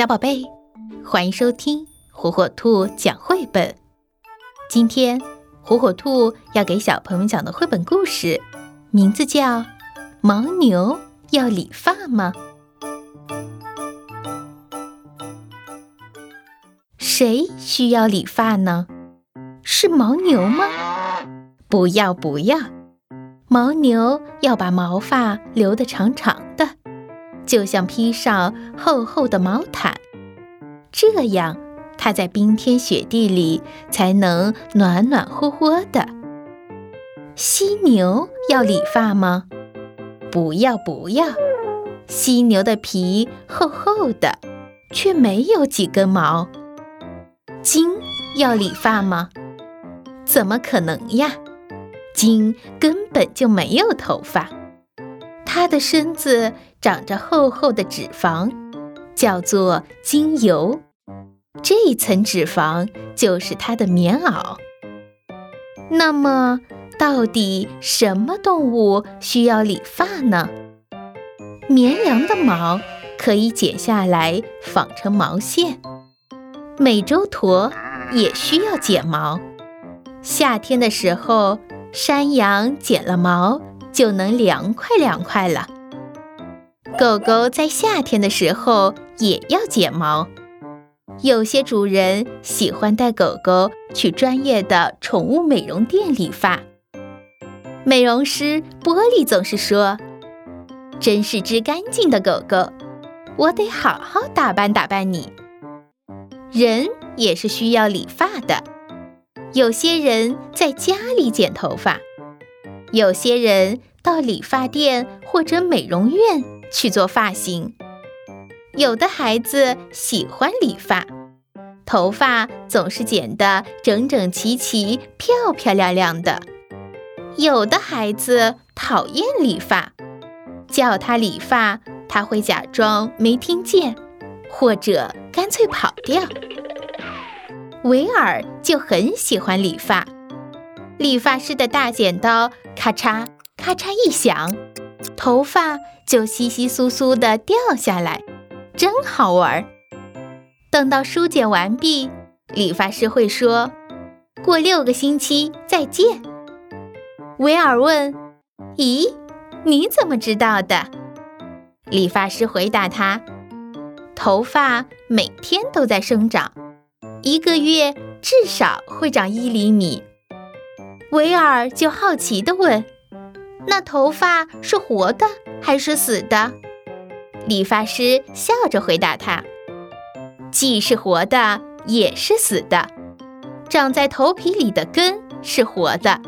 小宝贝，欢迎收听火火兔讲绘本。今天，火火兔要给小朋友讲的绘本故事，名字叫《牦牛要理发吗》？谁需要理发呢？是牦牛吗？不要不要，牦牛要把毛发留得长长的。就像披上厚厚的毛毯，这样它在冰天雪地里才能暖暖和和的。犀牛要理发吗？不要不要，犀牛的皮厚厚的，却没有几根毛。鲸要理发吗？怎么可能呀？鲸根本就没有头发。它的身子长着厚厚的脂肪，叫做精油。这一层脂肪就是它的棉袄。那么，到底什么动物需要理发呢？绵羊的毛可以剪下来纺成毛线。美洲驼也需要剪毛。夏天的时候，山羊剪了毛。就能凉快凉快了。狗狗在夏天的时候也要剪毛。有些主人喜欢带狗狗去专业的宠物美容店理发。美容师玻璃总是说：“真是只干净的狗狗，我得好好打扮打扮你。”人也是需要理发的。有些人在家里剪头发。有些人到理发店或者美容院去做发型，有的孩子喜欢理发，头发总是剪得整整齐齐、漂漂亮亮的；有的孩子讨厌理发，叫他理发，他会假装没听见，或者干脆跑掉。维尔就很喜欢理发。理发师的大剪刀咔嚓咔嚓一响，头发就稀稀疏疏地掉下来，真好玩儿。等到梳剪完毕，理发师会说：“过六个星期再见。”维尔问：“咦，你怎么知道的？”理发师回答他：“头发每天都在生长，一个月至少会长一厘米。”维尔就好奇地问：“那头发是活的还是死的？”理发师笑着回答他：“既是活的，也是死的。长在头皮里的根是活的，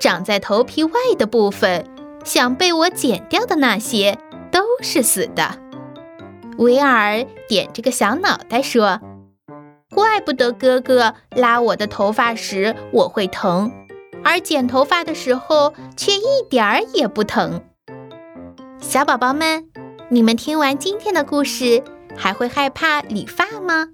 长在头皮外的部分，想被我剪掉的那些都是死的。”维尔点着个小脑袋说：“怪不得哥哥拉我的头发时我会疼。”而剪头发的时候却一点儿也不疼。小宝宝们，你们听完今天的故事，还会害怕理发吗？